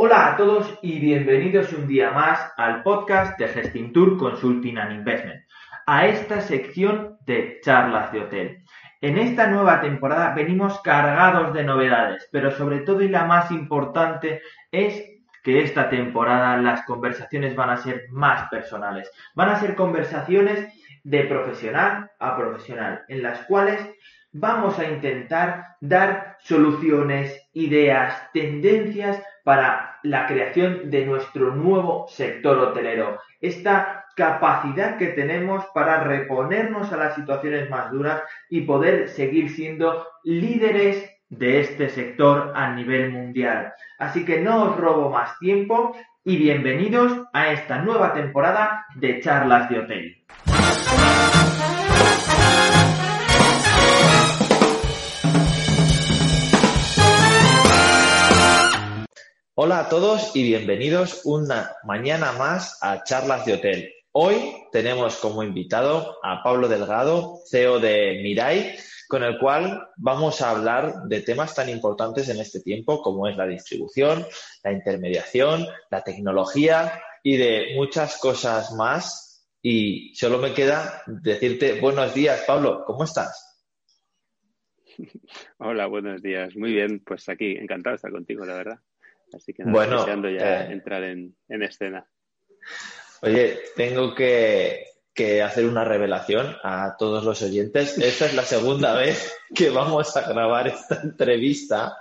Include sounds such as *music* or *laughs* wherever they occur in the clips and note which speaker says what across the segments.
Speaker 1: Hola a todos y bienvenidos un día más al podcast de Gestintour Consulting and Investment, a esta sección de charlas de hotel. En esta nueva temporada venimos cargados de novedades, pero sobre todo y la más importante es que esta temporada las conversaciones van a ser más personales. Van a ser conversaciones de profesional a profesional, en las cuales vamos a intentar dar soluciones, ideas, tendencias para la creación de nuestro nuevo sector hotelero. Esta capacidad que tenemos para reponernos a las situaciones más duras y poder seguir siendo líderes de este sector a nivel mundial. Así que no os robo más tiempo y bienvenidos a esta nueva temporada de charlas de hotel. Hola a todos y bienvenidos una mañana más a Charlas de Hotel. Hoy tenemos como invitado a Pablo Delgado, CEO de Mirai, con el cual vamos a hablar de temas tan importantes en este tiempo como es la distribución, la intermediación, la tecnología y de muchas cosas más. Y solo me queda decirte buenos días, Pablo, ¿cómo estás? *laughs*
Speaker 2: Hola, buenos días. Muy bien, pues aquí, encantado de estar contigo, la verdad. Así que
Speaker 1: bueno,
Speaker 2: deseando ya
Speaker 1: eh,
Speaker 2: entrar en, en, escena.
Speaker 1: Oye, tengo que, que, hacer una revelación a todos los oyentes. Esta es la segunda *laughs* vez que vamos a grabar esta entrevista.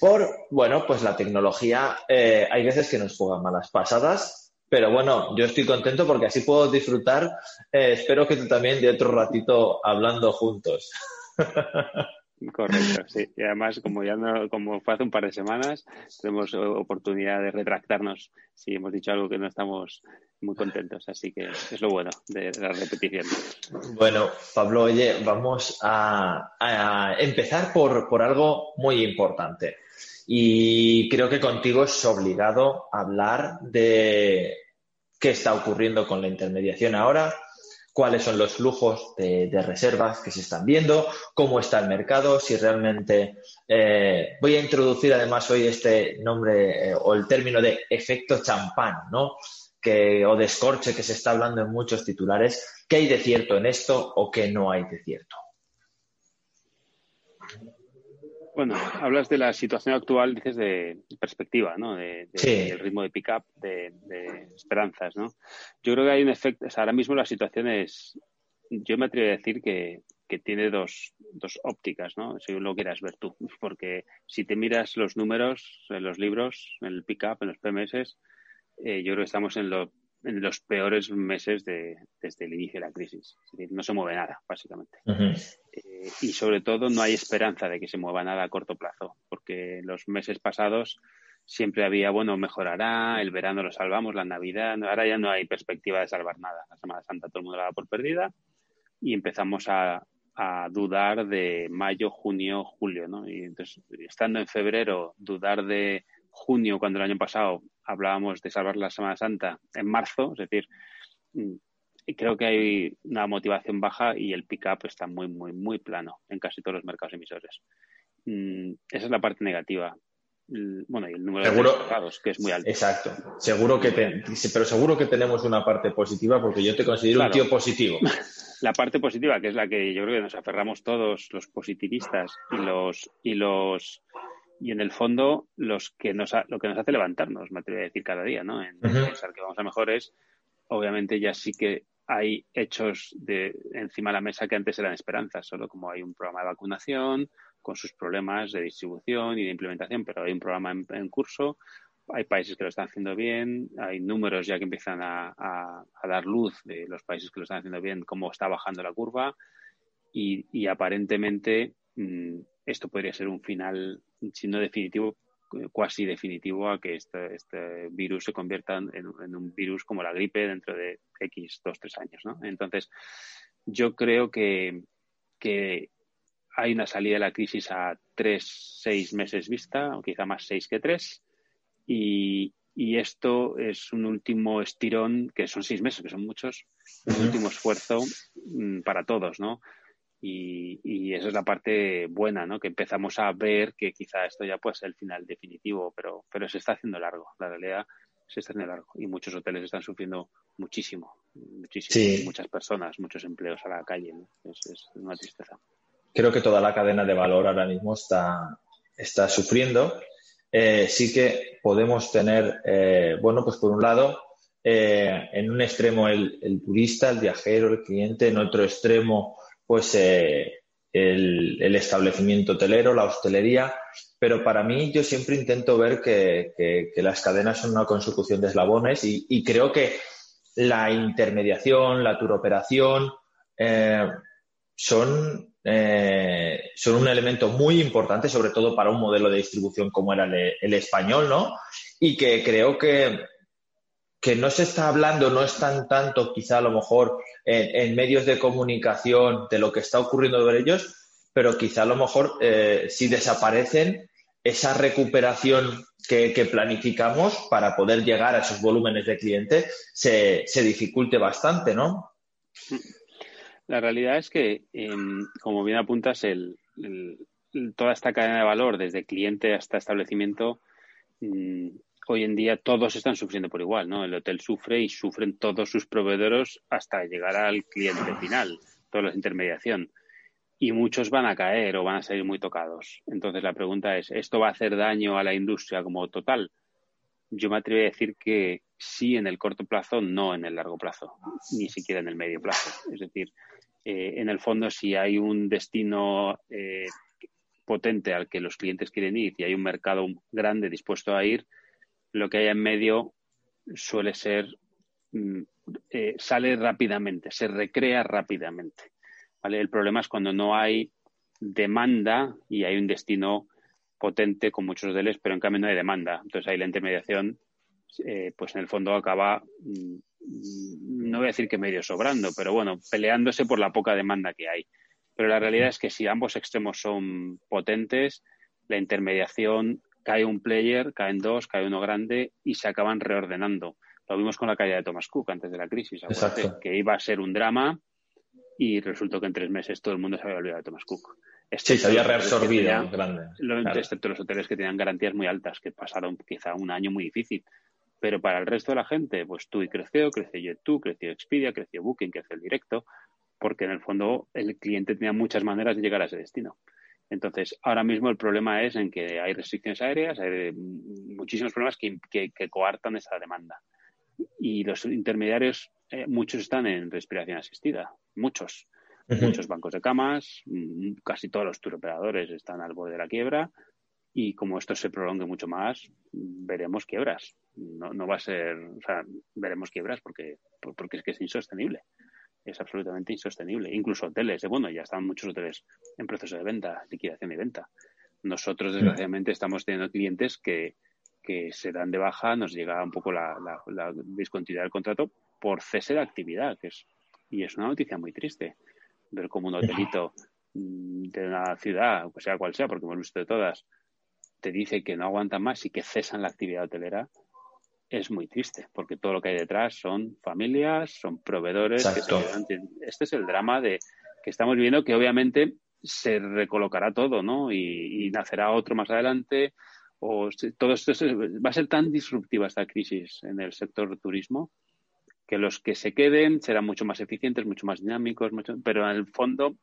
Speaker 1: Por, bueno, pues la tecnología, eh, hay veces que nos juega malas pasadas, pero bueno, yo estoy contento porque así puedo disfrutar. Eh, espero que tú también de otro ratito hablando juntos. *laughs*
Speaker 2: Correcto, *laughs* sí. Y además, como ya no, como fue hace un par de semanas, tenemos oportunidad de retractarnos si hemos dicho algo que no estamos muy contentos. Así que es lo bueno de la repetición.
Speaker 1: Bueno, Pablo, oye, vamos a, a empezar por, por algo muy importante. Y creo que contigo es obligado hablar de qué está ocurriendo con la intermediación ahora, cuáles son los flujos de, reservas que se están viendo, cómo está el mercado, si realmente eh, voy a introducir además hoy este nombre eh, o el término de efecto champán, ¿no? Que, o de escorche que se está hablando en muchos titulares. ¿Qué hay de cierto en esto o qué no hay de cierto?
Speaker 2: Bueno, hablas de la situación actual, dices de perspectiva, ¿no? De, de
Speaker 1: Sí.
Speaker 2: del ritmo de pick-up, de, de esperanzas, ¿no? Yo creo que hay un efecto, o sea, ahora mismo la situación es, yo me atrevo a decir que, que tiene dos, dos ópticas, ¿no? Según lo quieras ver tú, porque si te miras los números en los libros, en el pick-up, en los PMS, eh, yo creo que estamos en, lo- en los peores meses de, desde el inicio de la crisis. Es decir, no se mueve nada, básicamente. Eh, y sobre todo no hay esperanza de que se mueva nada a corto plazo, porque los meses pasados siempre había, bueno, mejorará, el verano lo salvamos, la Navidad, ahora ya no hay perspectiva de salvar nada. La Semana Santa todo el mundo la da por perdida y empezamos a, a dudar de mayo, junio, julio, ¿no? Y entonces, estando en febrero, dudar de junio, cuando el año pasado hablábamos de salvar la Semana Santa en marzo, es decir, creo que hay una motivación baja y el pick-up está muy, muy, muy plano en casi todos los mercados emisores. Mm, esa es la parte negativa. Bueno, y el número
Speaker 1: Seguro-
Speaker 2: de mercados, que es muy alto.
Speaker 1: Exacto. Seguro que te- pero seguro que tenemos una parte positiva porque yo te considero un tío positivo. *laughs*
Speaker 2: La parte positiva, que es la que yo creo que nos aferramos todos los positivistas y los y los y en el fondo los que nos ha- lo que nos hace levantarnos, me atrevo a decir cada día, ¿no? En pensar que vamos a mejores, obviamente ya sí que hay hechos de encima de la mesa que antes eran esperanzas, solo como hay un programa de vacunación con sus problemas de distribución y de implementación, pero hay un programa en, curso, hay países que lo están haciendo bien, hay números ya que empiezan a, a- dar luz de los países que lo están haciendo bien, cómo está bajando la curva y, y aparentemente mm, esto podría ser un final, si no definitivo, cuasi definitivo a que este, este virus se convierta en, un virus como la gripe dentro de X, dos, tres años. ¿no? Entonces, yo creo que, que hay una salida de la crisis a tres, seis meses vista, o quizá más seis que tres, y, y esto es un último estirón, que son seis meses, que son muchos, un último esfuerzo mm, para todos, ¿no? Y, y, esa es la parte buena, ¿no? Que empezamos a ver que quizá esto ya puede ser el final definitivo, pero, pero se está haciendo largo. La realidad se está haciendo largo y muchos hoteles están sufriendo muchísimo, muchísimo, muchas personas, muchos empleos a la calle, ¿no? es, una tristeza.
Speaker 1: Creo que toda la cadena de valor ahora mismo está, está sufriendo. Eh, sí que podemos tener, eh, bueno, pues por un lado, eh, en un extremo el, el, turista, el viajero, el cliente, en otro extremo pues el, establecimiento hotelero, la hostelería, pero para mí yo siempre intento ver que, las cadenas son una consecución de eslabones y, creo que la intermediación, la turoperación eh, son, eh, son un elemento muy importante, sobre todo para un modelo de distribución como era el español, ¿no? Y que creo que, que no se está hablando, no están tanto quizá a lo mejor en, medios de comunicación de lo que está ocurriendo con ellos, pero quizá a lo mejor eh, si desaparecen, esa recuperación que, planificamos para poder llegar a esos volúmenes de clientes se, dificulte bastante, ¿no?
Speaker 2: La realidad es que, em, como bien apuntas, toda esta cadena de valor, desde cliente hasta establecimiento, mm, hoy en día todos están sufriendo por igual, ¿no? El hotel sufre y sufren todos sus proveedores hasta llegar al cliente final, toda la intermediación. Y muchos van a caer o van a salir muy tocados. Entonces la pregunta es, ¿esto va a hacer daño a la industria como total? Yo me atrevo a decir que sí en el corto plazo, no en el largo plazo, ni siquiera en el medio plazo. Es decir, eh, en el fondo, si hay un destino eh, potente al que los clientes quieren ir y hay un mercado grande dispuesto a ir, lo que hay en medio suele ser, mm, eh, sale rápidamente, se recrea rápidamente. El problema es cuando no hay demanda y hay un destino potente con muchos hoteles, pero en cambio no hay demanda. Entonces ahí la intermediación, eh, pues en el fondo acaba, mm, no voy a decir que medio sobrando, pero bueno, peleándose por la poca demanda que hay. Pero la realidad es que si ambos extremos son potentes, la intermediación cae un player, caen dos, cae uno grande y se acaban reordenando. Lo vimos con la caída de Thomas Cook antes de la crisis, que iba a ser un drama y resultó que en tres meses todo el mundo se había olvidado de Thomas Cook.
Speaker 1: sí, se había reabsorbido
Speaker 2: grande. Excepto los hoteles que tenían garantías muy altas, que pasaron quizá un año muy difícil. Pero para el resto de la gente, pues tú y creció, creció Jet2, creció Expedia, creció Booking, creció el directo, porque en el fondo el cliente tenía muchas maneras de llegar a ese destino. Entonces, ahora mismo el problema es en que hay restricciones aéreas, hay muchísimos problemas que, coartan esa demanda. Y los intermediarios, eh, muchos están en respiración asistida, muchos. Muchos bancos de camas, mm, casi todos los turoperadores están al borde de la quiebra. Y como esto se prolongue mucho más, veremos quiebras. No, no va a ser, o sea, veremos quiebras porque, porque es que es insostenible es absolutamente insostenible. Incluso hoteles, eh, bueno, ya están muchos hoteles en proceso de venta, liquidación y venta. Nosotros, desgraciadamente, estamos teniendo clientes que, que se dan de baja, nos llega un poco la, la, discontinuidad del contrato por cese de actividad, que es, y es una noticia muy triste. Ver como un hotelito mm, de una ciudad, o sea cual sea, porque hemos visto de todas, te dice que no aguantan más y que cesan la actividad hotelera, es muy triste, porque todo lo que hay detrás son familias, son proveedores. este es el drama de que estamos viendo que obviamente se recolocará todo, ¿no? Y, nacerá otro más adelante. O todo esto va a ser tan disruptiva esta crisis en el sector turismo que los que se queden serán mucho más eficientes, mucho más dinámicos, pero en el fondo,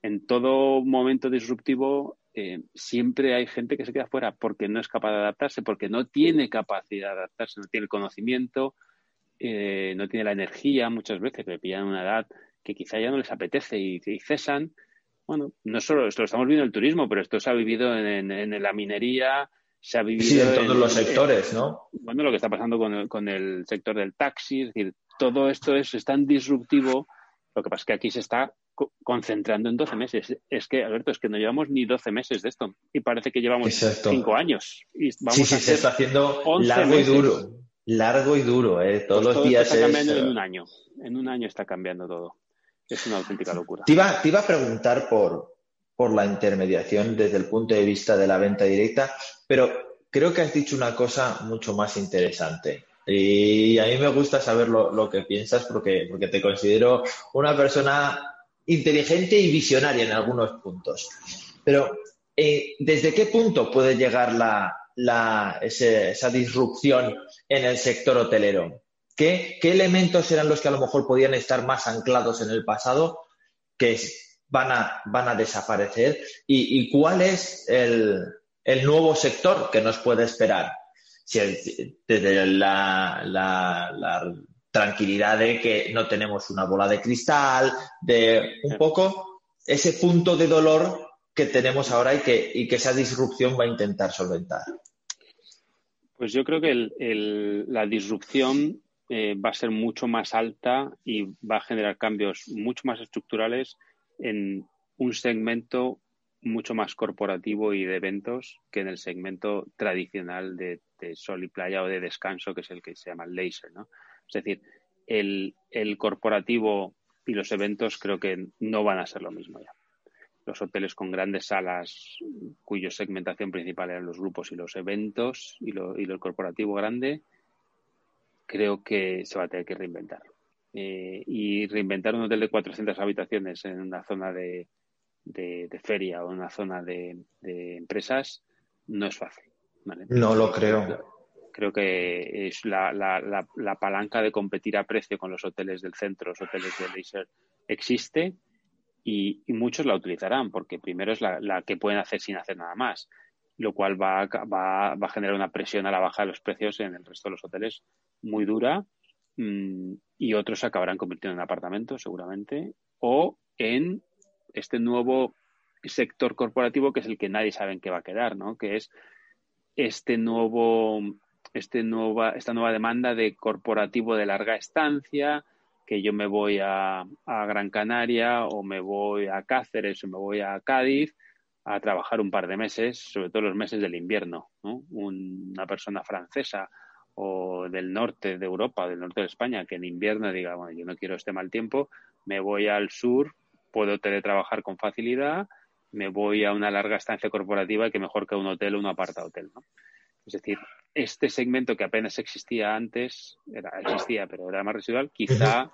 Speaker 2: en todo momento disruptivo, eh, siempre hay gente que se queda fuera porque no es capaz de adaptarse, porque no tiene capacidad de adaptarse, no tiene el conocimiento, eh, no tiene la energía muchas veces, que le pillan una edad que quizá ya no les apetece y, cesan. Bueno, no solo esto lo estamos viendo en el turismo, pero esto se ha vivido en, la minería, se ha vivido
Speaker 1: en todos los sectores, ¿no?
Speaker 2: Bueno, lo que está pasando con el, con el sector del taxi, es decir, todo esto es, es tan disruptivo, lo que pasa es que aquí se está concentrando en 12 meses. Es que, Alberto, es que no llevamos ni 12 meses de esto y parece que llevamos 5 años. Y vamos
Speaker 1: sí, sí, se está haciendo largo y duro. Largo y duro, ¿eh? Todos pues los días.
Speaker 2: Está cambiando en un año. En un año está cambiando todo. Es una auténtica locura.
Speaker 1: Te iba, te iba a preguntar por, por la intermediación desde el punto de vista de la venta directa, pero creo que has dicho una cosa mucho más interesante. Y a mí me gusta saber lo, que piensas porque, porque te considero una persona inteligente y visionaria en algunos puntos. Pero, eh, ¿desde qué punto puede llegar la, esa disrupción en el sector hotelero? ¿Qué, elementos eran los que a lo mejor podían estar más anclados en el pasado que van a, van a desaparecer? ¿Y, cuál es el, nuevo sector que nos puede esperar? desde la, la, tranquilidad de que no tenemos una bola de cristal, de un poco ese punto de dolor que tenemos ahora y que, y que esa disrupción va a intentar solventar.
Speaker 2: Pues yo creo que la disrupción eh, va a ser mucho más alta y va a generar cambios mucho más estructurales en un segmento mucho más corporativo y de eventos que en el segmento tradicional de, sol y playa o de descanso, que es el que se llama laser, ¿no? Es decir, el, corporativo y los eventos creo que no van a ser lo mismo ya los hoteles con grandes salas cuya segmentación principal eran los grupos y los eventos y lo, corporativo grande creo que se va a tener que reinventar. Eh, y reinventar un hotel de 400 habitaciones en una zona de, feria o en una zona de, empresas no es fácil.
Speaker 1: No lo creo.
Speaker 2: Creo que es la, la, palanca de competir a precio con los hoteles del centro, los hoteles de leisure, existe y, muchos la utilizarán porque primero es la, que pueden hacer sin hacer nada más, lo cual va, va, va a generar una presión a la baja de los precios en el resto de los hoteles muy dura mm, y otros acabarán convirtiendo en apartamentos seguramente o en este nuevo sector corporativo que es el que nadie sabe en qué va a quedar, ¿no? Que es este nuevo, este esta nueva demanda de corporativo de larga estancia, que yo me voy a, a, Gran Canaria o me voy a Cáceres o me voy a Cádiz a trabajar un par de meses, sobre todo los meses del invierno. ¿no? una persona francesa o del norte de Europa, del norte de España, que en invierno diga, bueno, yo no quiero este mal tiempo, me voy al sur, puedo teletrabajar con facilidad, me voy a una larga estancia corporativa que mejor que un hotel o un aparta hotel. Es decir, este segmento que apenas existía antes, era, existía, pero era más residual, quizá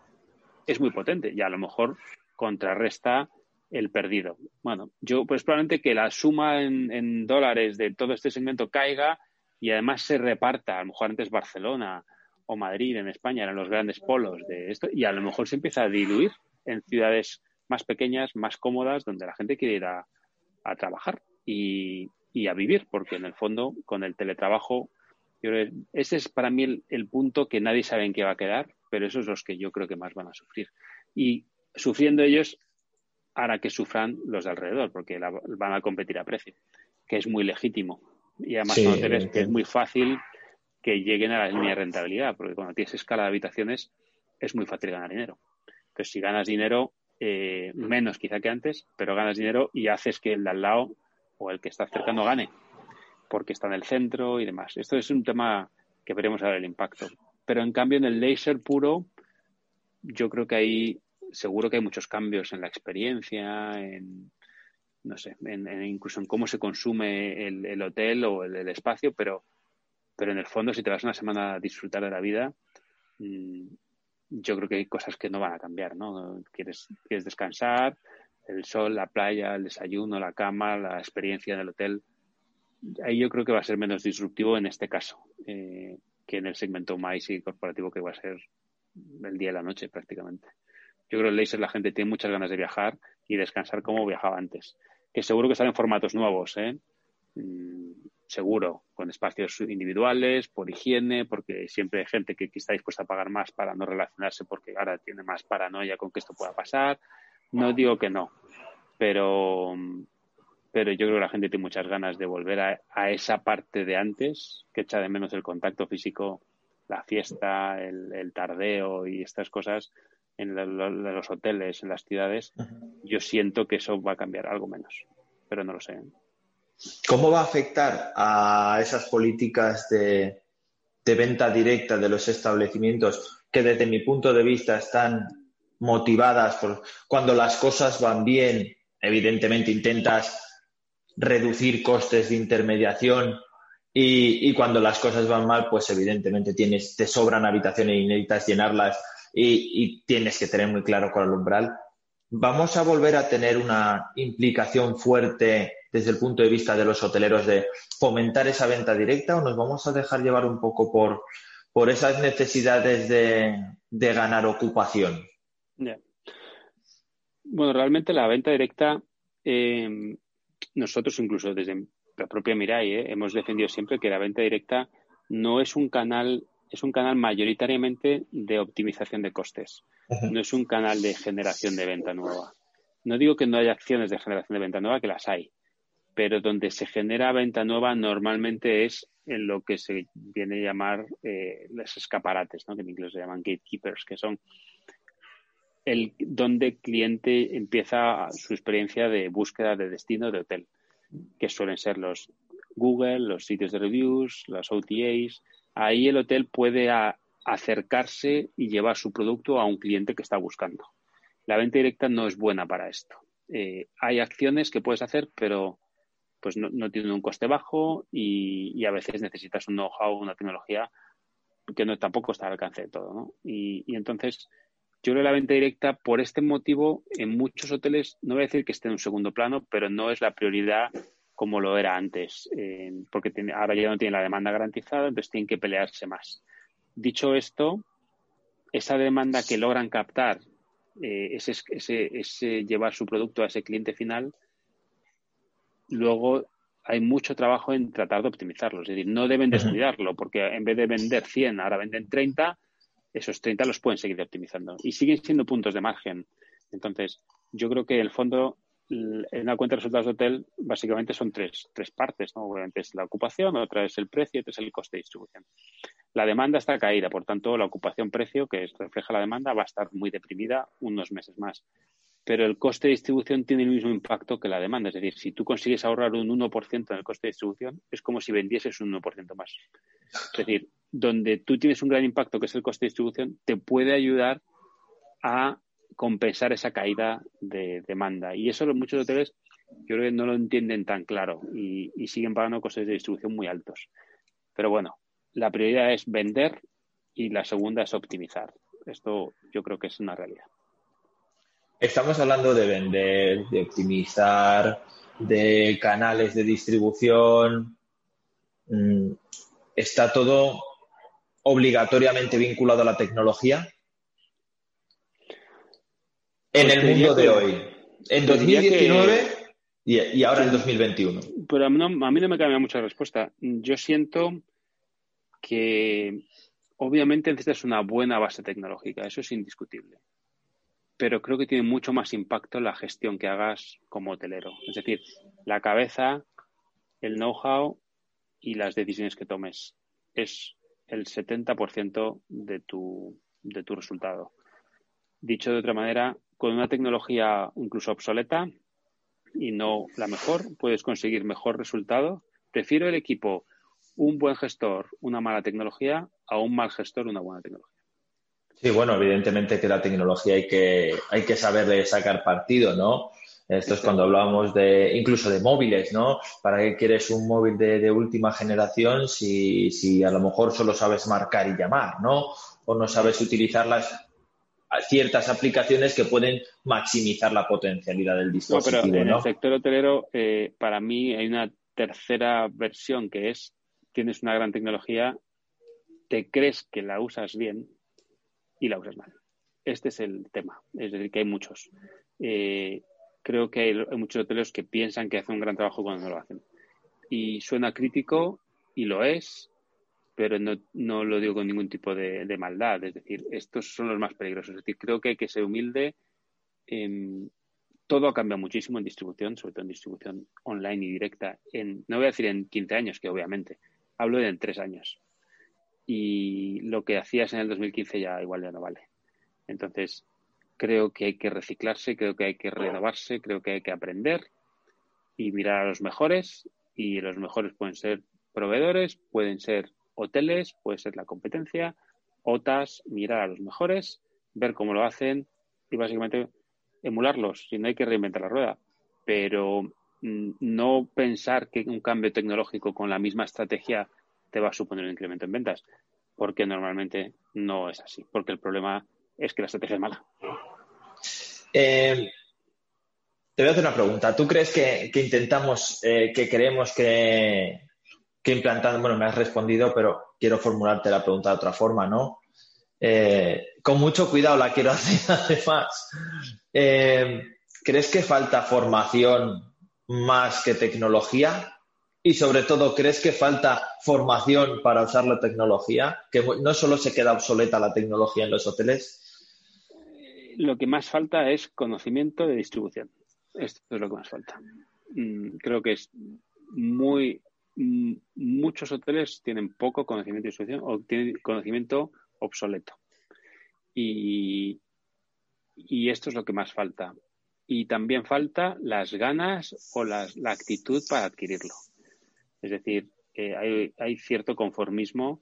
Speaker 2: es muy potente y a lo mejor contrarresta el perdido. Bueno, yo pues probablemente que la suma en, en dólares de todo este segmento caiga y además se reparta, a lo mejor antes Barcelona o Madrid en España eran los grandes polos de esto, y a lo mejor se empieza a diluir en ciudades más pequeñas, más cómodas, donde la gente quiere ir a, trabajar y, a vivir, porque en el fondo con el teletrabajo, ese es para mí el, punto que nadie sabe en qué va a quedar, pero esos son los que yo creo que más van a sufrir. Y sufriendo ellos hará que sufran los de alrededor, porque van a competir a precio, que es muy legítimo y además conocer que es muy fácil que lleguen a la línea de rentabilidad, porque cuando tienes escala de habitaciones es muy fácil ganar dinero. Entonces, si ganas dinero, eh, menos quizá que antes, pero ganas dinero y haces que el de al lado o el que está cercano gane, porque está en el centro y demás. Esto es un tema que veremos a ver el impacto. Pero en cambio, en el laser puro, yo creo que hay, seguro que hay muchos cambios en la experiencia, en, no sé, en, incluso en cómo se consume el, hotel o el, espacio, pero, pero en el fondo, si te vas una semana a disfrutar de la vida, mm, yo creo que hay cosas que no van a cambiar, ¿no? Quieres, quieres descansar, el sol, la playa, el desayuno, la cama, la experiencia en el hotel. Ahí yo creo que va a ser menos disruptivo en este caso eh, que en el segmento más y corporativo que va a ser el día y la noche prácticamente. Yo creo que el laser la gente tiene muchas ganas de viajar y descansar como viajaba antes que seguro que salen formatos nuevos, ¿eh? Mm, seguro, con espacios individuales, por higiene, porque siempre hay gente que, está dispuesta a pagar más para no relacionarse porque ahora tiene más paranoia con que esto pueda pasar. No digo que no, pero, pero yo creo que la gente tiene muchas ganas de volver a, esa parte de antes, que echa de menos el contacto físico, la fiesta, el, tardeo y estas cosas. en los hoteles, en las ciudades, yo siento que eso va a cambiar algo menos, pero no lo sé.
Speaker 1: ¿Cómo va a afectar a esas políticas de, de venta directa de los establecimientos que desde mi punto de vista están motivadas por cuando las cosas van bien, evidentemente intentas reducir costes de intermediación y, cuando las cosas van mal, pues evidentemente tienes, te sobran habitaciones y necesitas llenarlas y, tienes que tener muy claro cuál es el umbral. ¿Vamos a volver a tener una implicación fuerte desde el punto de vista de los hoteleros de fomentar esa venta directa o nos vamos a dejar llevar un poco por, por esas necesidades de, ganar ocupación?
Speaker 2: Bueno, realmente la venta directa, eh, nosotros incluso desde la propia Mirai ¿eh? hemos defendido siempre que la venta directa no es un canal, es un canal mayoritariamente de optimización de costes, no es un canal de generación de venta nueva. No digo que no haya acciones de generación de venta nueva, que las hay, pero donde se genera venta nueva normalmente es en lo que se viene a llamar eh, los escaparates, ¿no? que en inglés se llaman gatekeepers, que son el donde cliente empieza su experiencia de búsqueda de destino de hotel que suelen ser los Google, los sitios de reviews, las OTAs. Ahí el hotel puede acercarse y llevar su producto a un cliente que está buscando. La venta directa no es buena para esto. Eh, hay acciones que puedes hacer, pero pues no, tienen un coste bajo y, a veces necesitas un know-how, una tecnología que no tampoco está al alcance de todo. Y entonces yo creo que la venta directa, por este motivo, en muchos hoteles, no voy a decir que esté en un segundo plano, pero no es la prioridad como lo era antes, eh, porque ahora ya no tiene la demanda garantizada, entonces tienen que pelearse más. Dicho esto, esa demanda que logran captar, eh, ese, ese, llevar su producto a ese cliente final, luego hay mucho trabajo en tratar de optimizarlo. Es decir, no deben descuidarlo, porque en vez de vender 100, ahora venden 30 esos 30 los pueden seguir optimizando y siguen siendo puntos de margen. Entonces, yo creo que el fondo, en una cuenta de resultados de hotel, básicamente son tres, tres partes. ¿no? Obviamente es la ocupación, otra es el precio y otra es el coste de distribución. La demanda está caída, por tanto, la ocupación-precio, que refleja la demanda, va a estar muy deprimida unos meses más. Pero el coste de distribución tiene el mismo impacto que la demanda. Es decir, si tú consigues ahorrar un 1% en el coste de distribución, es como si vendieses un 1% más. Es decir, donde tú tienes un gran impacto, que es el coste de distribución, te puede ayudar a compensar esa caída de demanda. Y eso muchos hoteles yo creo que no lo entienden tan claro y, siguen pagando costes de distribución muy altos. Pero bueno, la prioridad es vender y la segunda es optimizar. Esto yo creo que es una realidad.
Speaker 1: Estamos hablando de vender, de optimizar, de canales de distribución. Mm, está todo obligatoriamente vinculado a la tecnología? En el mundo de hoy. En 2019 y, ahora en 2021.
Speaker 2: Pero a mí, no, me cambia mucha respuesta. Yo siento que obviamente necesitas una buena base tecnológica, eso es indiscutible. Pero creo que tiene mucho más impacto la gestión que hagas como hotelero. Es decir, la cabeza, el know-how y las decisiones que tomes. Es el 70% de tu, de tu resultado. Dicho de otra manera, con una tecnología incluso obsoleta y no la mejor, puedes conseguir mejor resultado. Prefiero el equipo un buen gestor, una mala tecnología, a un mal gestor, una buena tecnología.
Speaker 1: Sí, bueno, evidentemente que la tecnología hay que, hay que saberle sacar partido, ¿no? Esto es cuando hablábamos de, incluso de móviles, ¿no? ¿Para qué quieres un móvil de, última generación si, si, a lo mejor solo sabes marcar y llamar, ¿no? O no sabes utilizar las ciertas aplicaciones que pueden maximizar la potencialidad del dispositivo,
Speaker 2: no, pero en el sector hotelero, eh, para mí hay una tercera versión que es, tienes una gran tecnología, te crees que la usas bien y la usas mal. Este es el tema. Es decir, que hay muchos. Eh, creo que hay, muchos hoteleros que piensan que hacen un gran trabajo cuando no lo hacen. Y suena crítico, y lo es, pero no, no lo digo con ningún tipo de, maldad. Es decir, estos son los más peligrosos. Es decir, creo que hay que ser humilde. todo ha cambiado muchísimo en distribución, sobre todo en distribución online y directa. En, no voy a decir en 15 años, que obviamente, hablo de en 3 años. Y lo que hacías en el 2015 ya igual ya no vale. Entonces, creo que hay que reciclarse, creo que hay que renovarse, creo que hay que aprender y mirar a los mejores. Y los mejores pueden ser proveedores, pueden ser hoteles, puede ser la competencia, OTAS, mirar a los mejores, ver cómo lo hacen y básicamente emularlos. Si no hay que reinventar la rueda, pero mm, no pensar que un cambio tecnológico con la misma estrategia te va a suponer un incremento en ventas, porque normalmente no es así, porque el problema es que la estrategia es mala.
Speaker 1: Eh, te voy a hacer una pregunta. ¿Tú crees que, intentamos, eh, que creemos que, que implantando, bueno, me has respondido, pero quiero formularte la pregunta de otra forma, ¿no? Eh, con mucho cuidado la quiero *laughs* hacer además. ¿Crees que falta formación más que tecnología? Y sobre todo, ¿crees que falta formación para usar la tecnología? Que no solo se queda obsoleta la tecnología en los hoteles.
Speaker 2: Lo que más falta es conocimiento de distribución. Esto es lo que más falta. Mm, creo que es muy. Mm, muchos hoteles tienen poco conocimiento de distribución o tienen conocimiento obsoleto. Y, y esto es lo que más falta. Y también falta las ganas o la actitud para adquirirlo. Es decir, hay, cierto conformismo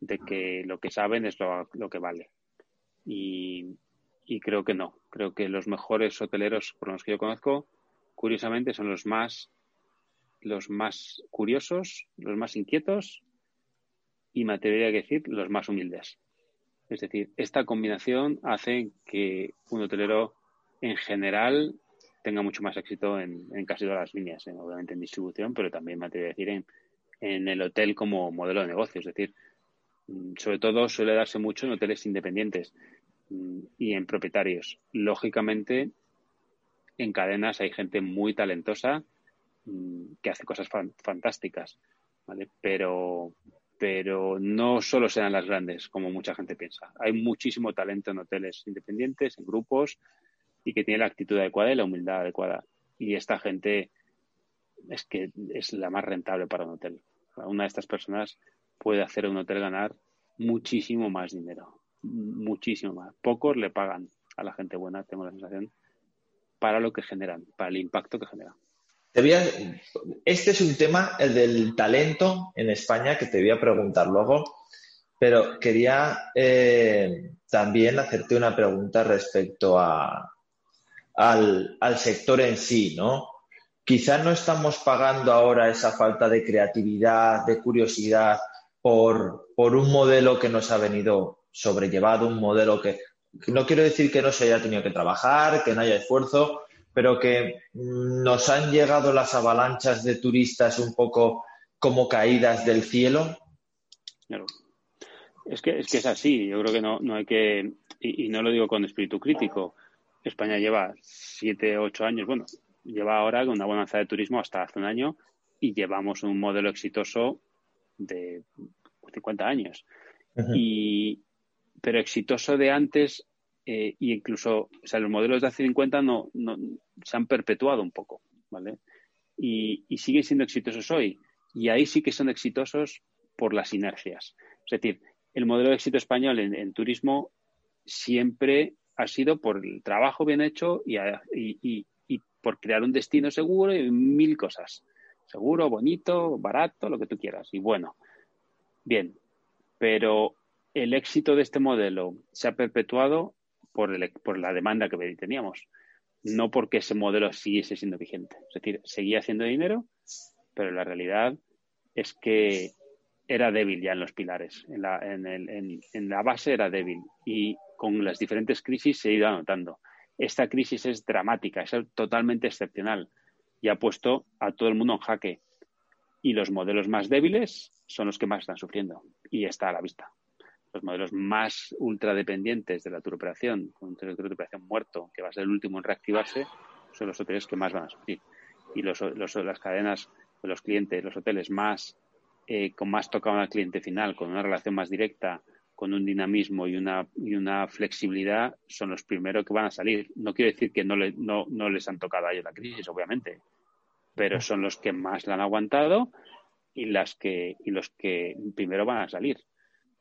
Speaker 2: de que lo que saben es lo, que vale. Y, creo que no. Creo que los mejores hoteleros, por los que yo conozco, curiosamente son los más, los más curiosos, los más inquietos y me atrevería a decir los más humildes. Es decir, esta combinación hace que un hotelero en general tenga mucho más éxito en, casi todas las líneas, obviamente en distribución, pero también me atrevo a decir en, en el hotel como modelo de negocio. Es decir, mm, sobre todo suele darse mucho en hoteles independientes y en propietarios. Lógicamente, en cadenas hay gente muy talentosa mm, que hace cosas fantásticas, ¿vale? Pero, pero no solo serán las grandes, como mucha gente piensa. Hay muchísimo talento en hoteles independientes, en grupos, y que tiene la actitud adecuada y la humildad adecuada. Y esta gente es que es la más rentable para un hotel. Una de estas personas puede hacer a un hotel ganar muchísimo más dinero, muchísimo más. Pocos le pagan a la gente buena, tengo la sensación, para lo que generan, para el impacto que generan.
Speaker 1: Este es un tema, el del talento en España, que te voy a preguntar luego, pero quería eh, también hacerte una pregunta respecto a, al, sector en sí, ¿no? Quizás no estamos pagando ahora esa falta de creatividad, de curiosidad por, un modelo que nos ha venido sobrellevado, un modelo que, no quiero decir que no se haya tenido que trabajar, que no haya esfuerzo, pero que nos han llegado las avalanchas de turistas un poco como caídas del cielo.
Speaker 2: Claro. Es que es, que es así, yo creo que no, no hay que, y, y no lo digo con espíritu crítico, España lleva siete, ocho años, bueno, lleva ahora una bonanza de turismo hasta hace un año y llevamos un modelo exitoso de 50 años. y, pero exitoso de antes eh, y incluso, o sea, los modelos de hace 50 no, no, se han perpetuado un poco, ¿vale? Y, y siguen siendo exitosos hoy. Y ahí sí que son exitosos por las inercias. Es decir, el modelo de éxito español en turismo siempre ha sido por el trabajo bien hecho y, y, por crear un destino seguro y mil cosas. Seguro, bonito, barato, lo que tú quieras. Y bueno, bien, pero el éxito de este modelo se ha perpetuado por, el, por la demanda que teníamos, no porque ese modelo siguiese siendo vigente. Es decir, seguía haciendo dinero, pero la realidad es que era débil ya en los pilares, en la, en, el, en la base era débil. Y con las diferentes crisis se ha ido anotando. Esta crisis es dramática, es totalmente excepcional y ha puesto a todo el mundo en jaque. Y los modelos más débiles son los que más están sufriendo y está a la vista. Los modelos más ultradependientes de la turoperación, con un turoperación muerto, que va a ser el último en reactivarse, son los hoteles que más van a sufrir. Y los, las cadenas, los clientes, los hoteles más eh, con más tocado al cliente final, con una relación más directa, con un dinamismo y una, y una flexibilidad son los primeros que van a salir. No quiero decir que no, no, les han tocado a ellos la crisis, obviamente, pero son los que más la han aguantado y, las que, y los que primero van a salir.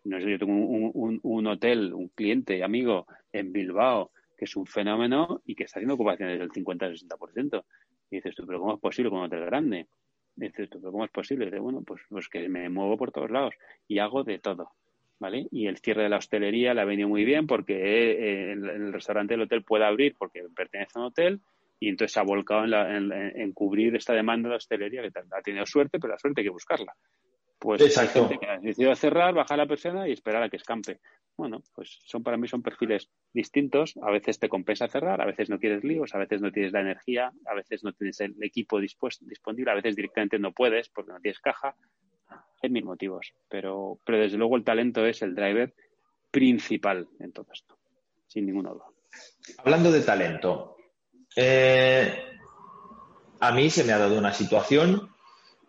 Speaker 2: No sé, yo tengo un, un, hotel, un cliente, amigo en Bilbao, que es un fenómeno y que está haciendo ocupaciones del 50 al 60%. Y dices tú, pero ¿cómo es posible con un hotel grande? Dices tú, pero ¿cómo es posible? Y bueno, pues, pues que me muevo por todos lados y hago de todo. ¿Vale? Y el cierre de la hostelería le ha venido muy bien porque eh, el, restaurante del hotel puede abrir porque pertenece a un hotel y entonces se ha volcado en, cubrir esta demanda de hostelería que ha tenido suerte, pero la suerte hay que buscarla. Pues
Speaker 1: Exacto.
Speaker 2: hay ha decidido cerrar, bajar la persona y esperar a que escampe. Bueno, pues son para mí son perfiles distintos. A veces te compensa cerrar, a veces no quieres líos, a veces no tienes la energía, a veces no tienes el equipo disponible, a veces directamente no puedes porque no tienes caja. Hay mil motivos, pero, pero desde luego el talento es el driver principal en todo esto, sin ninguna duda.
Speaker 1: Hablando de talento, eh, a mí se me ha dado una situación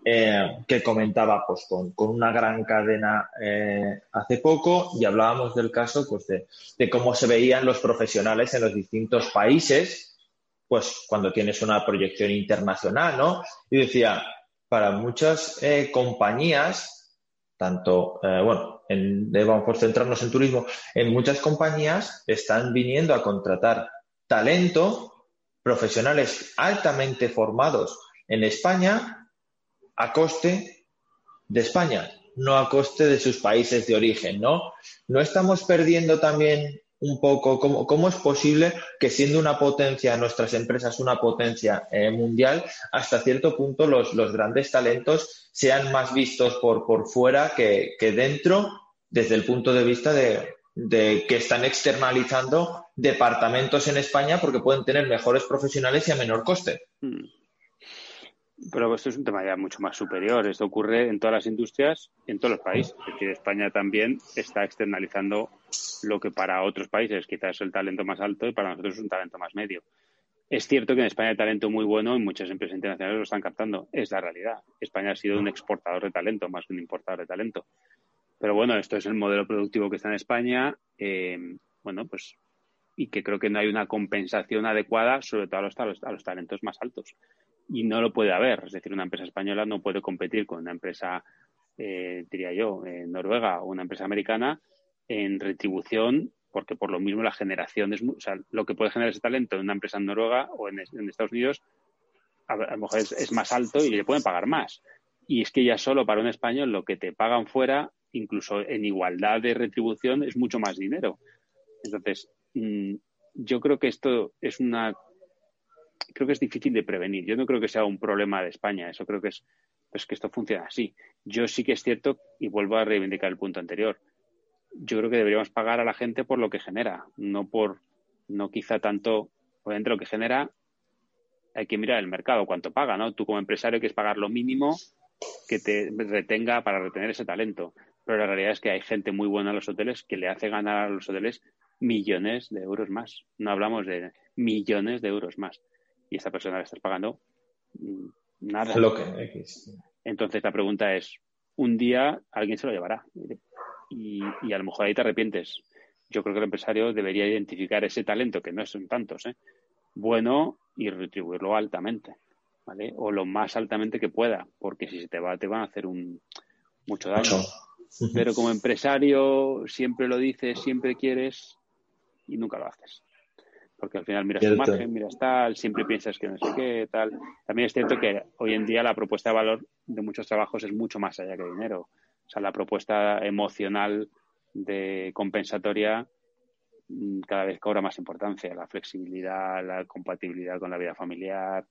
Speaker 1: eh, que comentaba pues, con, una gran cadena eh, hace poco y hablábamos del caso pues, de, cómo se veían los profesionales en los distintos países, pues cuando tienes una proyección internacional, ¿no? Y decía, para muchas eh, compañías, tanto, bueno, en, vamos por centrarnos en turismo, en muchas compañías están viniendo a contratar talento, profesionales altamente formados en España a coste de España, no a coste de sus países de origen, ¿no? ¿No estamos perdiendo también un poco cómo, es posible que siendo una potencia, nuestras empresas una potencia eh, mundial, hasta cierto punto los, grandes talentos sean más vistos por, por fuera que, dentro desde el punto de vista de, que están externalizando departamentos en España porque pueden tener mejores profesionales y a menor coste? Hmm.
Speaker 2: Pero esto es un tema ya mucho más superior. Esto ocurre en todas las industrias, en todos los países. Es decir, España también está externalizando lo que para otros países quizás es el talento más alto y para nosotros es un talento más medio. Es cierto que en España hay talento muy bueno y muchas empresas internacionales lo están captando. Es la realidad. España ha sido un exportador de talento más que un importador de talento. Pero bueno, esto es el modelo productivo que está en España. Eh, bueno, pues y que creo que no hay una compensación adecuada, sobre todo a los, a los talentos más altos y no lo puede haber. Es decir, una empresa española no puede competir con una empresa, eh, diría yo, noruega o una empresa americana en retribución, porque por lo mismo la generación es, o sea, lo que puede generar ese talento en una empresa en Noruega o en, Estados Unidos a, lo mejor es, más alto y le pueden pagar más. Y es que ya solo para un español lo que te pagan fuera, incluso en igualdad de retribución, es mucho más dinero. Entonces, mm, yo creo que esto es una creo que es difícil de prevenir. Yo no creo que sea un problema de España, eso creo que es pues que esto funciona así. Yo sí que es cierto, y vuelvo a reivindicar el punto anterior, yo creo que deberíamos pagar a la gente por lo que genera, no por, no quizá tanto, obviamente lo que genera, hay que mirar el mercado, cuánto paga, ¿no? Tú como empresario quieres pagar lo mínimo que te retenga para retener ese talento. Pero la realidad es que hay gente muy buena en los hoteles que le hace ganar a los hoteles millones de euros más. No hablamos de millones de euros más y esa persona le estás pagando mm, nada.
Speaker 1: Lo que
Speaker 2: Entonces la pregunta es, un día alguien se lo llevará y, a lo mejor ahí te arrepientes. Yo creo que el empresario debería identificar ese talento, que no son tantos, ¿eh? bueno, y retribuirlo altamente, ¿vale? O lo más altamente que pueda, porque si se te va, te van a hacer un mucho daño. Pero como empresario siempre lo dices, siempre quieres y nunca lo haces porque al final miras tu margen, miras tal, siempre piensas que no sé qué, tal. También es cierto que hoy en día la propuesta de valor de muchos trabajos es mucho más allá que dinero. O sea, la propuesta emocional de compensatoria mm, cada vez cobra más importancia. La flexibilidad, la compatibilidad con la vida familiar.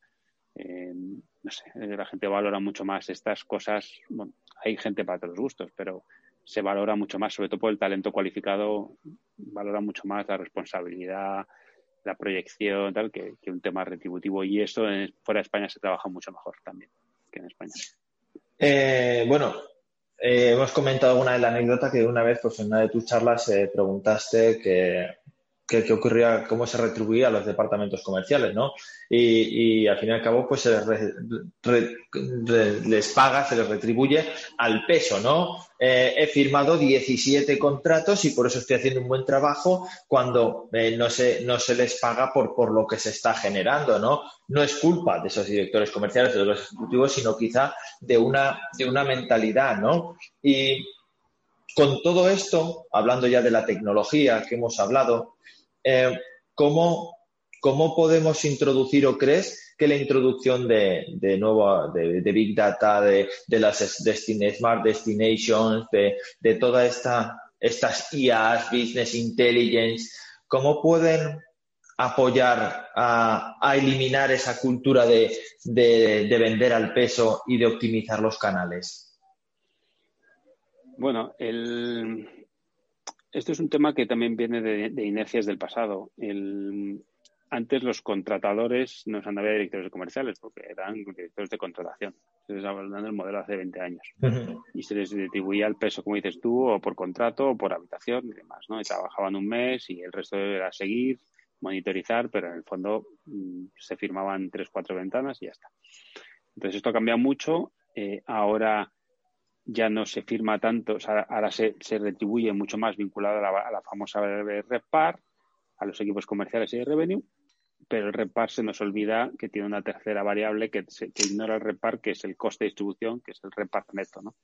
Speaker 2: Eh, no sé, eh, la gente valora mucho más estas cosas. Bueno, hay gente para todos los gustos, pero se valora mucho más, sobre todo por el talento cualificado, valora mucho más la responsabilidad, la proyección, tal, que, un tema retributivo. Y eso en, fuera de España se trabaja mucho mejor también que en España.
Speaker 1: Eh, bueno, eh, hemos comentado alguna de la anécdota que una vez, pues en una de tus charlas, eh, preguntaste que qué, ocurría, cómo se retribuía a los departamentos comerciales, ¿no? Y, al fin y al cabo, pues se les, paga, se les retribuye al peso, ¿no? Eh, he firmado 17 contratos y por eso estoy haciendo un buen trabajo cuando eh, no, se, no se les paga por, por lo que se está generando, ¿no? No es culpa de esos directores comerciales, de los ejecutivos, sino quizá de una, de una mentalidad, ¿no? Y con todo esto, hablando ya de la tecnología que hemos hablado, eh, ¿cómo, ¿cómo podemos introducir o crees que la introducción de, de nuevo de, Big Data, de, las Smart Destinations, de, de toda esta estas IAs, Business Intelligence, cómo pueden apoyar a, eliminar esa cultura de, vender al peso y de optimizar los canales?
Speaker 2: Bueno, esto es un tema que también viene de, inercias del pasado. antes los contratadores no se había directores comerciales porque eran directores de contratación. Entonces, hablando del modelo hace 20 años. Y se les distribuía el peso, como dices tú, o por contrato o por habitación y demás, ¿no? Y trabajaban un mes y el resto era seguir monitorizar, pero en el fondo mm, se firmaban tres, cuatro ventanas y ya está. Entonces esto ha cambiado mucho. Eh, ahora ya no se firma tanto, ahora se, se retribuye mucho más vinculado a la, famosa repar, a los equipos comerciales y de revenue, pero el repar se nos olvida que tiene una tercera variable que, ignora el repar, que es el coste de distribución, que es el repar neto. ¿no?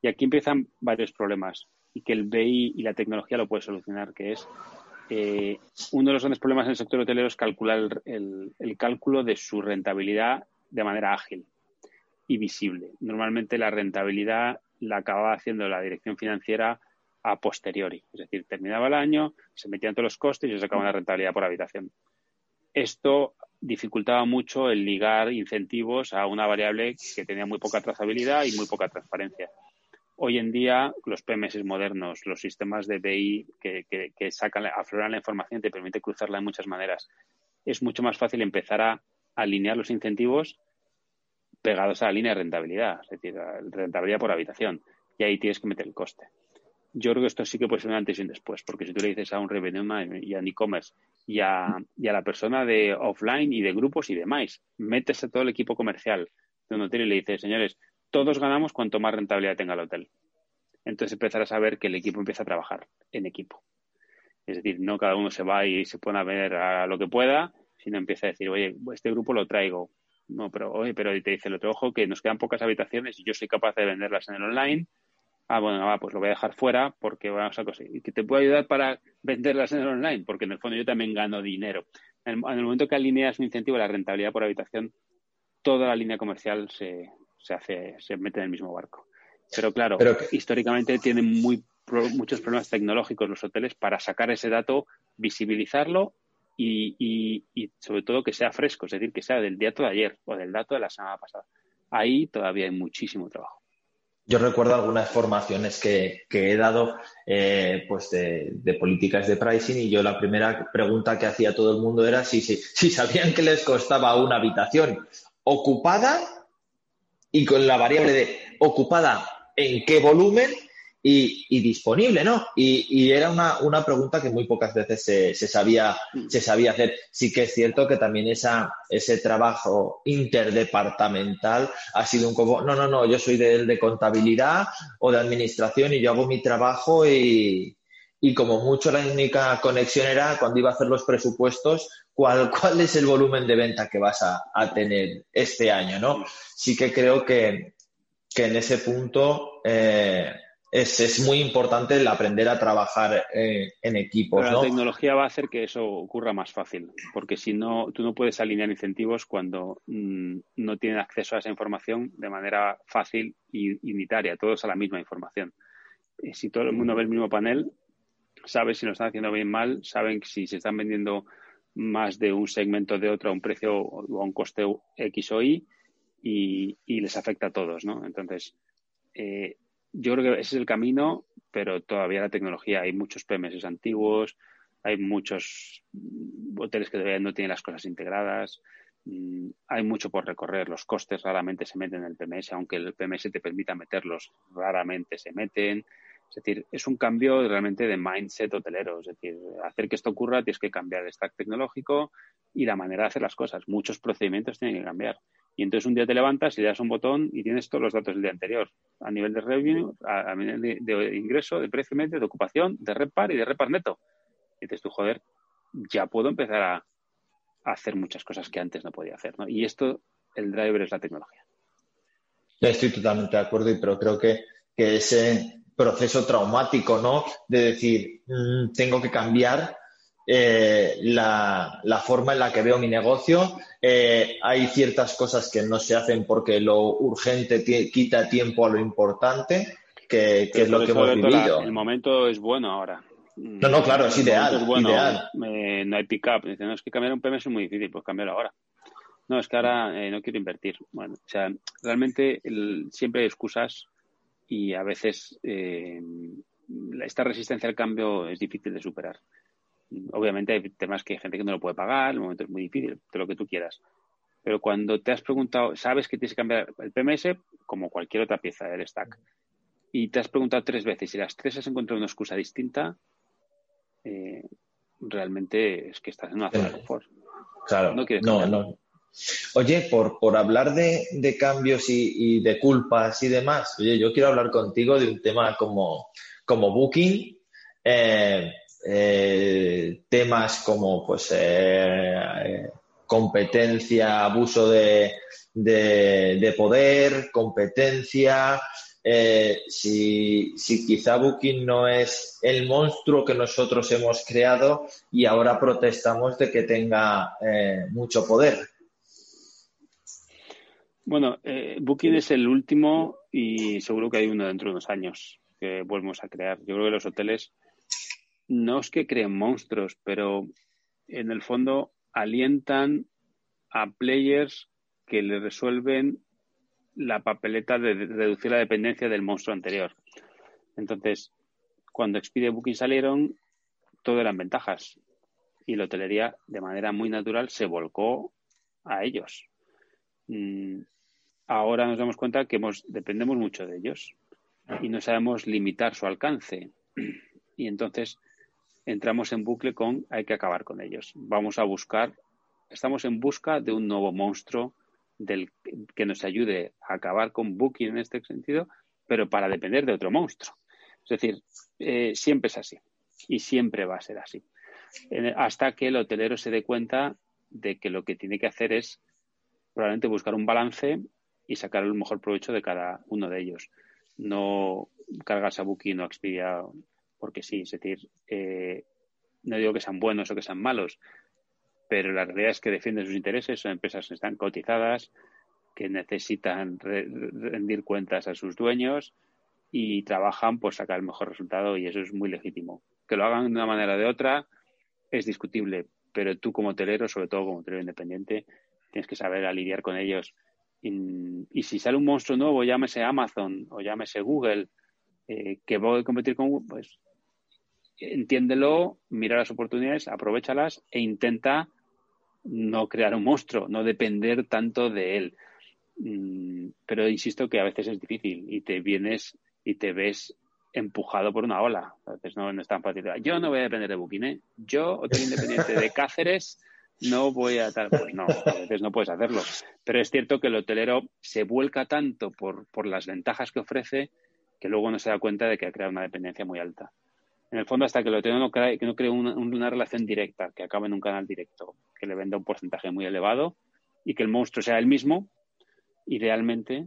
Speaker 2: Y aquí empiezan varios problemas y que el BI y la tecnología lo puede solucionar, que es eh, uno de los grandes problemas en el sector hotelero es calcular el, cálculo de su rentabilidad de manera ágil y visible. Normalmente la rentabilidad la acababa haciendo la dirección financiera a posteriori, es decir, terminaba el año, se metían todos los costes y se sacaba una rentabilidad por habitación. Esto dificultaba mucho el ligar incentivos a una variable que tenía muy poca trazabilidad y muy poca transparencia. Hoy en día, los PMS modernos, los sistemas de BI que, que, sacan, afloran la información, te permite cruzarla de muchas maneras. Es mucho más fácil empezar a alinear los incentivos pegados a la línea de rentabilidad, es decir, rentabilidad por habitación. Y ahí tienes que meter el coste. Yo creo que esto sí que puede ser un antes y un después, porque si tú le dices a un revenue y a un e-commerce y a, y a la persona de offline y de grupos y demás, metes a todo el equipo comercial de un hotel y le dices, señores, todos ganamos cuanto más rentabilidad tenga el hotel. Entonces empezarás a ver que el equipo empieza a trabajar en equipo. Es decir, no cada uno se va y se pone a ver a lo que pueda, sino empieza a decir, oye, este grupo lo traigo. No, pero oye, pero te dice el otro ojo que nos quedan pocas habitaciones y yo soy capaz de venderlas en el online. Ah, bueno, va, pues lo voy a dejar fuera porque vamos a conseguir. Y que te puedo ayudar para venderlas en el online, porque en el fondo yo también gano dinero. En el, momento que alineas un incentivo a la rentabilidad por habitación, toda la línea comercial se, se hace, se mete en el mismo barco. Pero claro, históricamente tienen muy, muchos problemas tecnológicos los hoteles para sacar ese dato, visibilizarlo y, sobre todo que sea fresco, es decir, que sea del dato de ayer o del dato de la semana pasada. Ahí todavía hay muchísimo trabajo.
Speaker 1: Yo recuerdo algunas formaciones que, que he dado eh, pues de, de, políticas de pricing y yo la primera pregunta que hacía todo el mundo era si, si, si sabían que les costaba una habitación ocupada y con la variable de ocupada en qué volumen y, disponible, ¿no? Y, era una, pregunta que muy pocas veces se, sabía, se sabía hacer. Sí que es cierto que también esa, ese trabajo interdepartamental ha sido un poco, no, no, no, yo soy de, de contabilidad o de administración y yo hago mi trabajo y, y como mucho la única conexión era cuando iba a hacer los presupuestos, cuál, cuál es el volumen de venta que vas a, tener este año, ¿no? Sí que creo que, en ese punto eh, es, muy importante el aprender a trabajar eh, en equipos.
Speaker 2: La tecnología va a hacer que eso ocurra más fácil, porque si no, tú no puedes alinear incentivos cuando mm, no tienen acceso a esa información de manera fácil y unitaria, todos a la misma información. si todo el mundo ve el mismo panel, saben si lo están haciendo bien mal, saben si se están vendiendo más de un segmento de otro a un precio o a un coste X o Y y, les afecta a todos, ¿no? Entonces, eh, yo creo que ese es el camino, pero todavía la tecnología, hay muchos PMS antiguos, hay muchos hoteles que todavía no tienen las cosas integradas, mm, hay mucho por recorrer, los costes raramente se meten en el PMS, aunque el PMS te permita meterlos, raramente se meten. Es decir, es un cambio realmente de mindset hotelero. Es decir, hacer que esto ocurra tienes que cambiar el stack tecnológico y la manera de hacer las cosas. Muchos procedimientos tienen que cambiar. Y entonces un día te levantas y le das un botón y tienes todos los datos del día anterior, a nivel de revenue, a, nivel de, ingreso, de precio medio, de ocupación, de repar y de repar neto. Y dices tú, joder, ya puedo empezar a, hacer muchas cosas que antes no podía hacer. Y esto, el driver es la tecnología.
Speaker 1: Ya estoy totalmente de acuerdo, pero creo que, que ese proceso traumático, ¿no? De decir, mm, tengo que cambiar, eh, la, forma en la que veo mi negocio. Eh, hay ciertas cosas que no se hacen porque lo urgente quita tiempo a lo importante, que, es lo que hemos vivido.
Speaker 2: el momento es bueno ahora.
Speaker 1: No, no, claro, es ideal. ideal.
Speaker 2: no hay pick-up. Dicen, no, es que cambiar un PMS es muy difícil, pues cambiarlo ahora. No, es que ahora eh, no quiero invertir. Bueno, o sea, realmente siempre hay excusas y a veces esta resistencia al cambio es difícil de superar. Obviamente hay temas que hay gente que no lo puede pagar, el momento es muy difícil, de lo que tú quieras. Pero cuando te has preguntado, sabes que tienes que cambiar el PMS como cualquier otra pieza del stack, y te has preguntado tres veces y las tres has encontrado una excusa distinta, eh, realmente es que estás en una zona de confort.
Speaker 1: Claro, no, no, no, Oye, por, por hablar de, cambios y, de culpas y demás, oye, yo quiero hablar contigo de un tema como, como Booking. Eh, eh, temas como pues eh, competencia, abuso de, de, poder, competencia. Eh, si, si, quizá Booking no es el monstruo que nosotros hemos creado y ahora protestamos de que tenga mucho poder.
Speaker 2: Bueno, Booking es el último y seguro que hay uno dentro de unos años que volvemos a crear. Yo creo que los hoteles no es que creen monstruos, pero en el fondo alientan a players que le resuelven la papeleta de reducir la dependencia del monstruo anterior. Entonces, cuando Expedia y Booking salieron, todo eran ventajas. Y la hotelería, de manera muy natural, se volcó a ellos. Mm, ahora nos damos cuenta que dependemos mucho de ellos y no sabemos limitar su alcance. *clears throat* Y entonces entramos en bucle con hay que acabar con ellos. Vamos a buscar, estamos en busca de un nuevo monstruo del que nos ayude a acabar con Booking en este sentido, pero para depender de otro monstruo. Es decir, eh, siempre es así y siempre va a ser así. hasta que el hotelero se dé cuenta de que lo que tiene que hacer es probablemente buscar un balance y sacar el mejor provecho de cada uno de ellos. No cargarse a Booking o Expedia porque sí, es decir, eh, no digo que sean buenos o que sean malos, pero la realidad es que defienden sus intereses, son empresas que están cotizadas, que necesitan rendir cuentas a sus dueños y trabajan por sacar el mejor resultado y eso es muy legítimo. Que lo hagan de una manera o de otra es discutible, pero tú como hotelero, sobre todo como hotelero independiente, tienes que saber lidiar con ellos. Y, y, si sale un monstruo nuevo, llámese Amazon o llámese Google, eh, que va a competir con Google, pues entiéndelo, mira las oportunidades, aprovechalas e intenta no crear un monstruo, no depender tanto de él. Mm, pero insisto que a veces es difícil y te vienes y te ves empujado por una ola. A veces no, es tan fácil. Yo no voy a depender de Booking, ¿eh? Yo, hotel independiente de Cáceres, no voy a tal. Pues no, a veces no puedes hacerlo. Pero es cierto que el hotelero se vuelca tanto por, por las ventajas que ofrece que luego no se da cuenta de que ha creado una dependencia muy alta en el fondo hasta que lo tenga no cree, que no cree una, relación directa, que acabe en un canal directo, que le venda un porcentaje muy elevado y que el monstruo sea el mismo, idealmente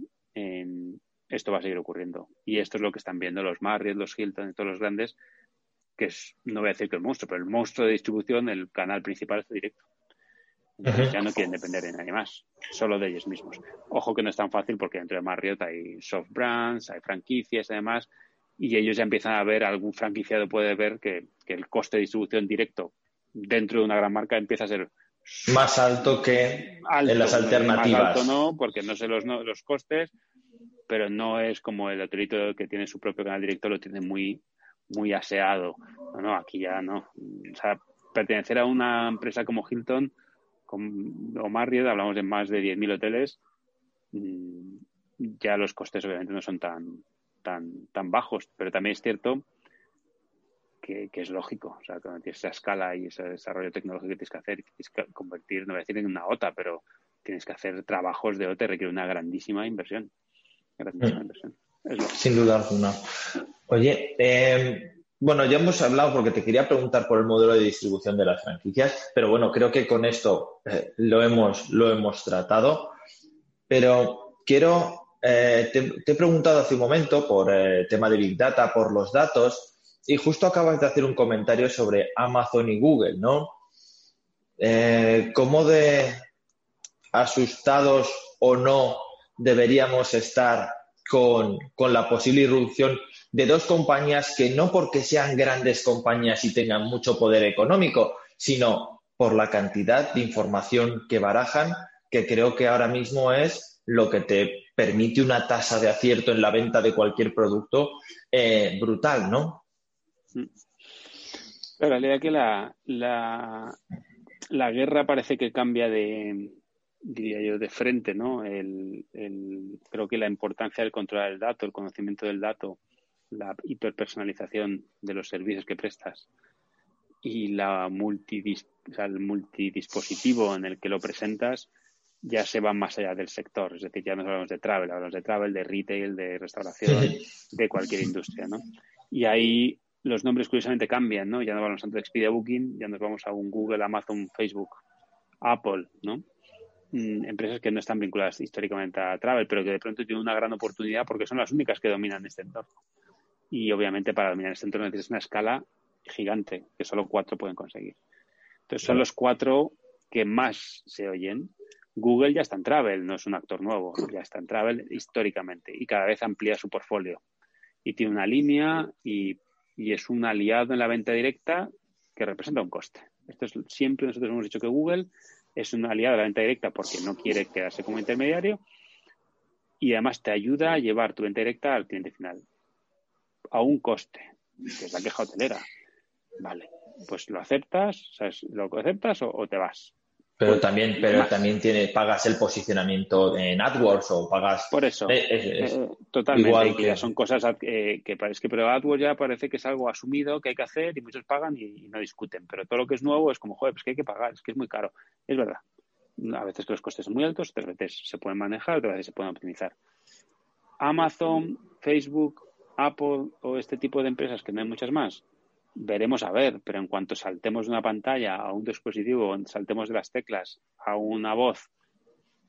Speaker 2: esto va a seguir ocurriendo. Y esto es lo que están viendo los Marriott, los Hilton y todos los grandes, que es, no voy a decir que el monstruo, pero el monstruo de distribución, el canal principal es directo. Entonces ya no quieren depender de nadie más, solo de ellos mismos. Ojo que no es tan fácil porque dentro de Marriott hay soft brands, hay franquicias y demás, y ellos ya empiezan a ver, algún franquiciado puede ver que, el coste de distribución directo dentro de una gran marca empieza a ser
Speaker 1: más alto que en las alternativas.
Speaker 2: Más alto no, porque no sé los, los costes, pero no es como el hotelito que tiene su propio canal directo, lo tiene muy, muy aseado. No, no, aquí ya no. O sea, pertenecer a una empresa como Hilton o Marriott, hablamos de más de 10.000 hoteles, mm, ya los costes obviamente no son tan, tan, tan bajos, pero también es cierto que, es lógico. O sea, cuando tienes esa escala y ese desarrollo tecnológico que tienes que hacer, tienes que convertir, no voy a decir en una OTA, pero tienes que hacer trabajos de OTA, requiere una grandísima inversión. Grandísima
Speaker 1: mm. inversión. Sin duda alguna. Oye, eh, bueno, ya hemos hablado porque te quería preguntar por el modelo de distribución de las franquicias, pero bueno, creo que con esto eh, lo, hemos, lo hemos tratado. Pero quiero eh, te, he preguntado hace un momento por el eh, tema de Big Data, por los datos. y justo acabas de hacer un comentario sobre Amazon y Google, ¿no? Eh, ¿Cómo de asustados o no deberíamos estar con, con, la posible irrupción de dos compañías que no porque sean grandes compañías y tengan mucho poder económico, sino por la cantidad de información que barajan, que creo que ahora mismo es lo que te permite una tasa de acierto en la venta de cualquier producto eh, brutal, ¿no?
Speaker 2: la realidad es que la, la, la guerra parece que cambia de, diría yo, de frente, ¿no? El, creo que la importancia del controlar el dato, el conocimiento del dato, la hiperpersonalización de los servicios que prestas y la multidis, el multidispositivo en el que lo presentas ya se va más allá del sector. Es decir, ya no hablamos de travel, hablamos de travel, de retail, de restauración, de cualquier industria, ¿no? Y ahí los nombres curiosamente cambian, ¿no? Ya no vamos tanto de Expedia Booking, ya nos vamos a un Google, Amazon, Facebook, Apple, ¿no? Mm, empresas que no están vinculadas históricamente a travel, pero que de pronto tienen una gran oportunidad porque son las únicas que dominan este entorno. Y obviamente para dominar este entorno necesitas una escala gigante que solo cuatro pueden conseguir. Entonces son los cuatro que más se oyen. Google ya está en travel, no es un actor nuevo, ya está en travel históricamente y cada vez amplía su portfolio. Y tiene una línea y, es un aliado en la venta directa que representa un coste. Esto es siempre nosotros hemos dicho que Google es un aliado de la venta directa porque no quiere quedarse como intermediario y además te ayuda a llevar tu venta directa al cliente final a un coste, que es la queja hotelera. Vale, pues lo aceptas, ¿sabes? lo aceptas o, te vas.
Speaker 1: Pero también, pero también tiene, pagas el posicionamiento en AdWords o pagas.
Speaker 2: Por eso. Eh, eh, totalmente. que... son cosas eh, que parece que, pero AdWords ya parece que es algo asumido que hay que hacer y muchos pagan y, no discuten. Pero todo lo que es nuevo es como, joder, pues que hay que pagar, es que es muy caro. Es verdad. A veces que los costes son muy altos, otras veces se pueden manejar, otras veces se pueden optimizar. Amazon, Facebook, Apple o este tipo de empresas, que no hay muchas más, veremos a ver, pero en cuanto saltemos de una pantalla a un dispositivo, saltemos de las teclas a una voz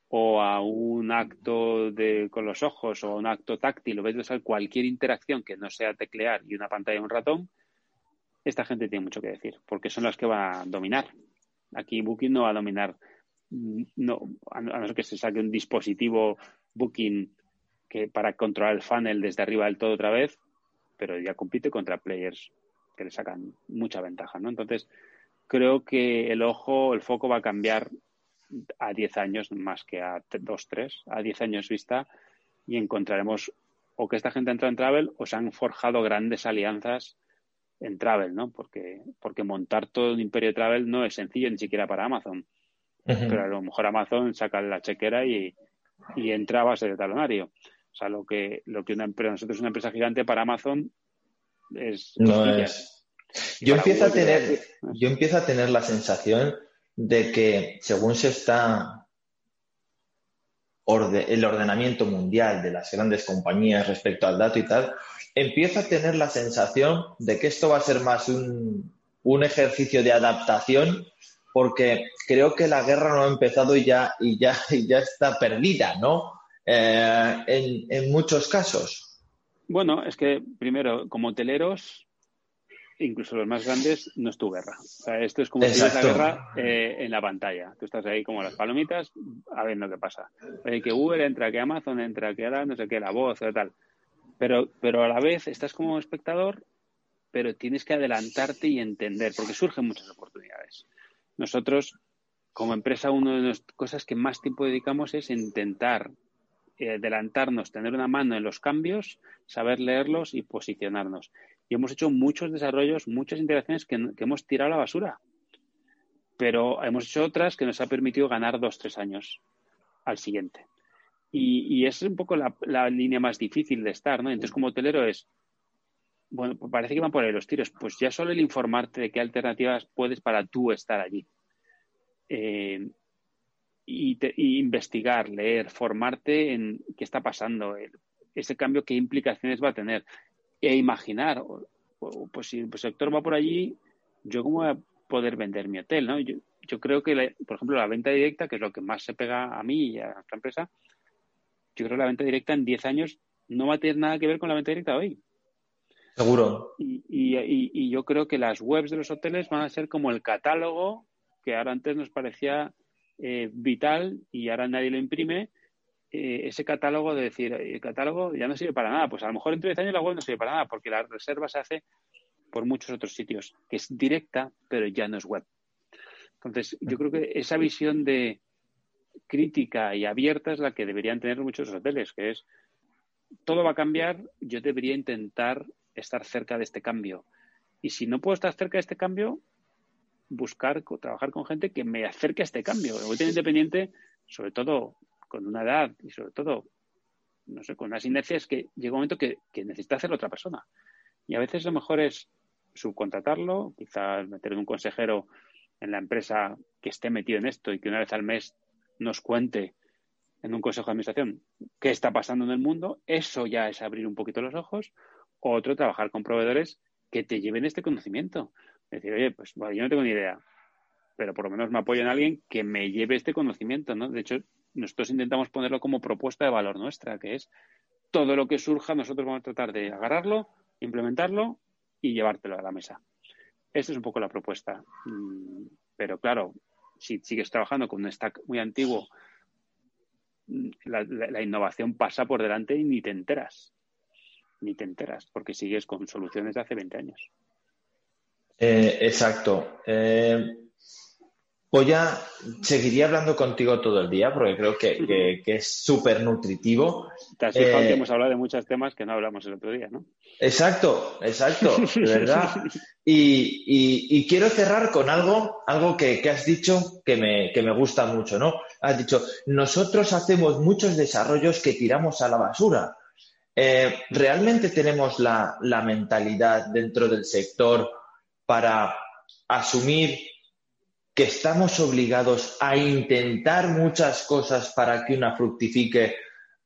Speaker 2: o a un acto de, con los ojos o a un acto táctil o ves cualquier interacción que no sea teclear y una pantalla y un ratón, esta gente tiene mucho que decir, porque son las que van a dominar. Aquí Booking no va a dominar, no, a no ser que se saque un dispositivo Booking que para controlar el funnel desde arriba del todo otra vez, pero ya compite contra players que le sacan mucha ventaja, ¿no? Entonces, creo que el ojo, el foco va a cambiar a 10 años más que a 2, 3, a 10 años vista y encontraremos o que esta gente entra en travel o se han forjado grandes alianzas en travel, ¿no? Porque, porque montar todo un imperio de travel no es sencillo ni siquiera para Amazon. Pero a lo mejor Amazon saca la chequera y, y entra a base de talonario. O sea, lo que, lo que una empresa, nosotros una empresa gigante para Amazon es.
Speaker 1: No es. Yo empiezo, a tener, yo empiezo a tener la sensación de que según se está el ordenamiento mundial de las grandes compañías respecto al dato y tal, empiezo a tener la sensación de que esto va a ser más un, un ejercicio de adaptación porque creo que la guerra no ha empezado y ya, y ya, y ya está perdida, ¿no? Eh, en, muchos casos.
Speaker 2: Bueno, es que primero, como hoteleros, incluso los más grandes, no es tu guerra. O sea, esto es como si la guerra eh, en la pantalla. Tú estás ahí como las palomitas, a ver lo que pasa. que Uber entra, que Amazon entra, que ahora no sé qué, la voz o tal. Pero, pero a la vez estás como espectador, pero tienes que adelantarte y entender, porque surgen muchas oportunidades. Nosotros, como empresa, una de las cosas que más tiempo dedicamos es intentar eh, adelantarnos, tener una mano en los cambios, saber leerlos y posicionarnos. Y hemos hecho muchos desarrollos, muchas interacciones que, hemos tirado a la basura. Pero hemos hecho otras que nos ha permitido ganar dos, tres años al siguiente. Y, es un poco la, línea más difícil de estar, ¿no? Entonces, como hotelero es, bueno, pues parece que van por ahí los tiros. Pues ya solo el informarte de qué alternativas puedes para tú estar allí. Eh, y, investigar, leer, formarte en qué está pasando, ese cambio, qué implicaciones va a tener, e imaginar, pues si el sector va por allí, yo cómo voy a poder vender mi hotel, ¿no? Yo, creo que, por ejemplo, la venta directa, que es lo que más se pega a mí y a nuestra empresa, yo creo que la venta directa en 10 años no va a tener nada que ver con la venta directa hoy.
Speaker 1: Seguro.
Speaker 2: Y, yo creo que las webs de los hoteles van a ser como el catálogo que ahora antes nos parecía eh, vital y ahora nadie lo imprime. Eh, ese catálogo de decir, el catálogo ya no sirve para nada. Pues a lo mejor en 10 años la web no sirve para nada porque la reserva se hace por muchos otros sitios, que es directa, pero ya no es web. Entonces, yo creo que esa visión de crítica y abierta es la que deberían tener muchos hoteles, que es todo va a cambiar, yo debería intentar estar cerca de este cambio. Y si no puedo estar cerca de este cambio, buscar trabajar con gente que me acerque a este cambio. Voy a tener independiente, sobre todo con una edad y sobre todo, no sé, con unas inercias que llega un momento que, que necesita hacerlo otra persona. Y a veces lo mejor es subcontratarlo, quizás meter un consejero en la empresa que esté metido en esto y que una vez al mes nos cuente en un consejo de administración qué está pasando en el mundo, eso ya es abrir un poquito los ojos. Otro, trabajar con proveedores que te lleven este conocimiento. Decir, oye, pues yo no tengo ni idea, pero por lo menos me apoyo en alguien que me lleve este conocimiento, ¿no? De hecho, nosotros intentamos ponerlo como propuesta de valor nuestra, que es todo lo que surja, nosotros vamos a tratar de agarrarlo, implementarlo y llevártelo a la mesa. Esa es un poco la propuesta. Mm, pero claro, si sigues trabajando con un stack muy antiguo, mm, la, innovación pasa por delante y ni te enteras. Ni te enteras, porque sigues con soluciones de hace 20 años.
Speaker 1: Eh, exacto. Eh, pues ya seguiría hablando contigo todo el día porque creo que, es súper nutritivo.
Speaker 2: Te has fijado que eh, hemos hablado de muchos temas que no hablamos el otro día, ¿no?
Speaker 1: Exacto, exacto, de verdad. *laughs* Y, quiero cerrar con algo, algo que, has dicho que me, que me, gusta mucho, ¿no? Has dicho, nosotros hacemos muchos desarrollos que tiramos a la basura. Eh, ¿Realmente tenemos la, la mentalidad dentro del sector para asumir que estamos obligados a intentar muchas cosas para que una fructifique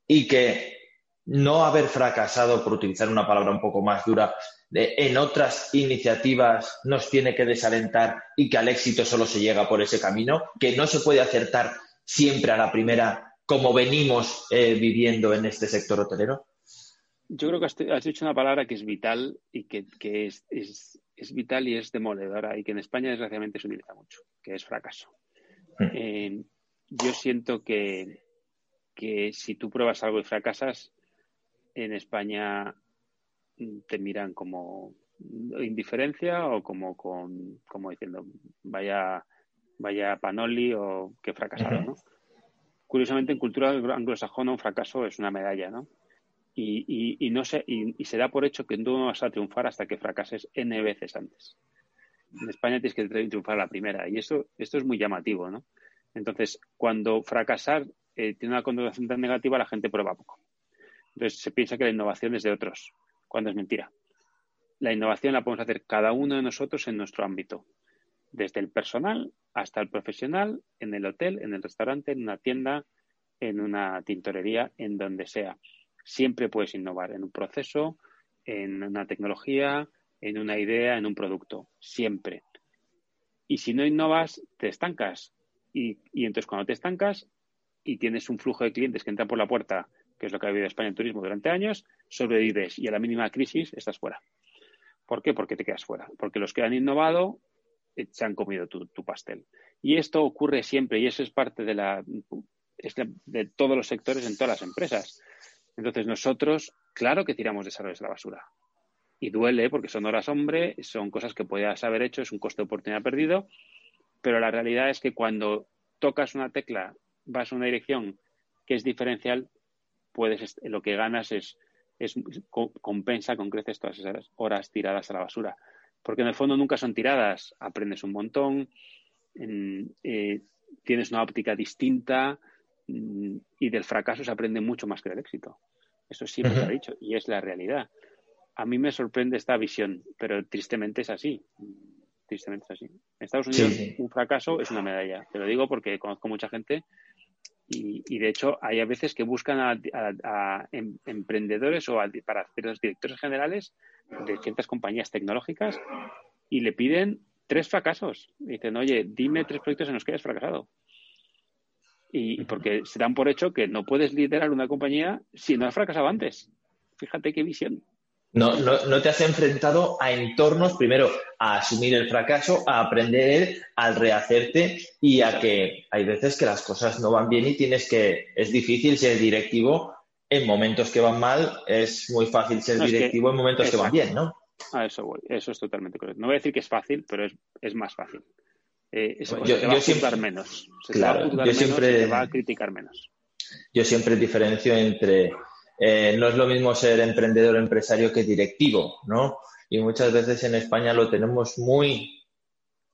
Speaker 1: y que no haber fracasado, por utilizar una palabra un poco más dura, en otras iniciativas nos tiene que desalentar y que al éxito solo se llega por ese camino, que no se puede acertar siempre a la primera como venimos eh, viviendo en este sector hotelero?
Speaker 2: Yo creo que has, dicho una palabra que es vital y que, es, es vital y es demoledora y que en España desgraciadamente se utiliza mucho, que es fracaso. Hmm. Eh, yo siento que, que si tú pruebas algo y fracasas, en España te miran como indiferencia o como con como diciendo vaya vaya panoli o que fracasado, ¿no? Curiosamente en cultura anglosajona un fracaso es una medalla, ¿no? Y, no se, y, se da por hecho que no vas a triunfar hasta que fracases N veces antes. En España tienes que triunfar la primera y eso, esto es muy llamativo, ¿no? Entonces, cuando fracasar eh, tiene una connotación tan negativa, la gente prueba poco. Entonces, se piensa que la innovación es de otros, cuando es mentira. La innovación la podemos hacer cada uno de nosotros en nuestro ámbito, desde el personal hasta el profesional, en el hotel, en el restaurante, en una tienda, en una tintorería, en donde sea. Siempre puedes innovar en un proceso, en una tecnología, en una idea, en un producto. Siempre. Y si no innovas, te estancas. Y, entonces cuando te estancas y tienes un flujo de clientes que entran por la puerta, que es lo que ha en España en turismo durante años, sobrevives y a la mínima crisis estás fuera. ¿Por qué? Porque te quedas fuera. Porque los que han innovado eh, se han comido tu, pastel. Y esto ocurre siempre y eso es parte de, la, de todos los sectores en todas las empresas. Entonces nosotros, claro que tiramos desarrollos a la basura. Y duele porque son horas hombre, son cosas que podías haber hecho, es un coste de oportunidad perdido, pero la realidad es que cuando tocas una tecla, vas a una dirección que es diferencial, puedes lo que ganas es, es compensa con creces todas esas horas tiradas a la basura. Porque en el fondo nunca son tiradas, aprendes un montón, eh, tienes una óptica distinta, y del fracaso se aprende mucho más que del éxito. Eso siempre se ha dicho y es la realidad. A mí me sorprende esta visión, pero tristemente es así. Tristemente es así. En Estados Unidos un fracaso es una medalla. Te lo digo porque conozco mucha gente y, de hecho hay a veces que buscan a, em, emprendedores o para hacer los directores generales de ciertas compañías tecnológicas y le piden tres fracasos. Dicen, oye, dime tres proyectos en los que hayas fracasado y porque se dan por hecho que no puedes liderar una compañía si no has fracasado antes. Fíjate qué visión.
Speaker 1: No, no, te has enfrentado a entornos, primero, a asumir el fracaso, a aprender, al rehacerte y a que hay veces que las cosas no van bien y tienes que, es difícil ser directivo en momentos que van mal, es muy fácil ser directivo en momentos que van bien, ¿no?
Speaker 2: A eso voy, eso es totalmente correcto. No voy a decir que es fácil, pero es, es más fácil. Eh, eso,
Speaker 1: yo,
Speaker 2: te va
Speaker 1: a
Speaker 2: juzgar menos.
Speaker 1: claro, yo siempre,
Speaker 2: va a criticar menos.
Speaker 1: Yo siempre diferencio entre eh, no es lo mismo ser emprendedor empresario que directivo, ¿no? Y muchas veces en España lo tenemos muy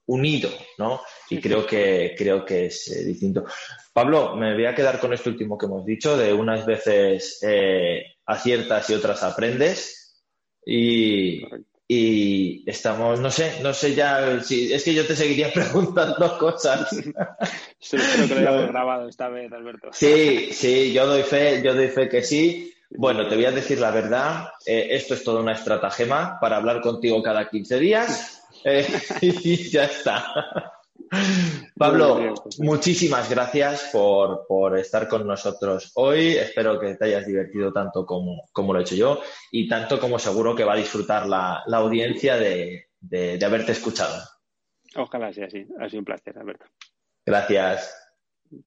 Speaker 1: unido, ¿no? Y creo que, creo que es eh, distinto. Pablo, me voy a quedar con esto último que hemos dicho, de unas veces eh, aciertas y otras aprendes. Y, y estamos, no sé, no sé ya, si, es que yo te seguiría *laughs* preguntando cosas.
Speaker 2: Sí, creo que lo hemos *laughs* grabado esta vez, Alberto.
Speaker 1: Sí, sí, yo doy fe, yo doy fe que sí. Bueno, te voy a decir la verdad, eh, esto es toda una estratagema para hablar contigo cada 15 días eh, *laughs* y ya está. *laughs* Pablo, muchísimas gracias por, estar con nosotros hoy. Espero que te hayas divertido tanto como, como lo he hecho yo y tanto como seguro que va a disfrutar la, audiencia de, de haberte escuchado.
Speaker 2: Ojalá sea así. Ha sido un placer, Alberto.
Speaker 1: Gracias.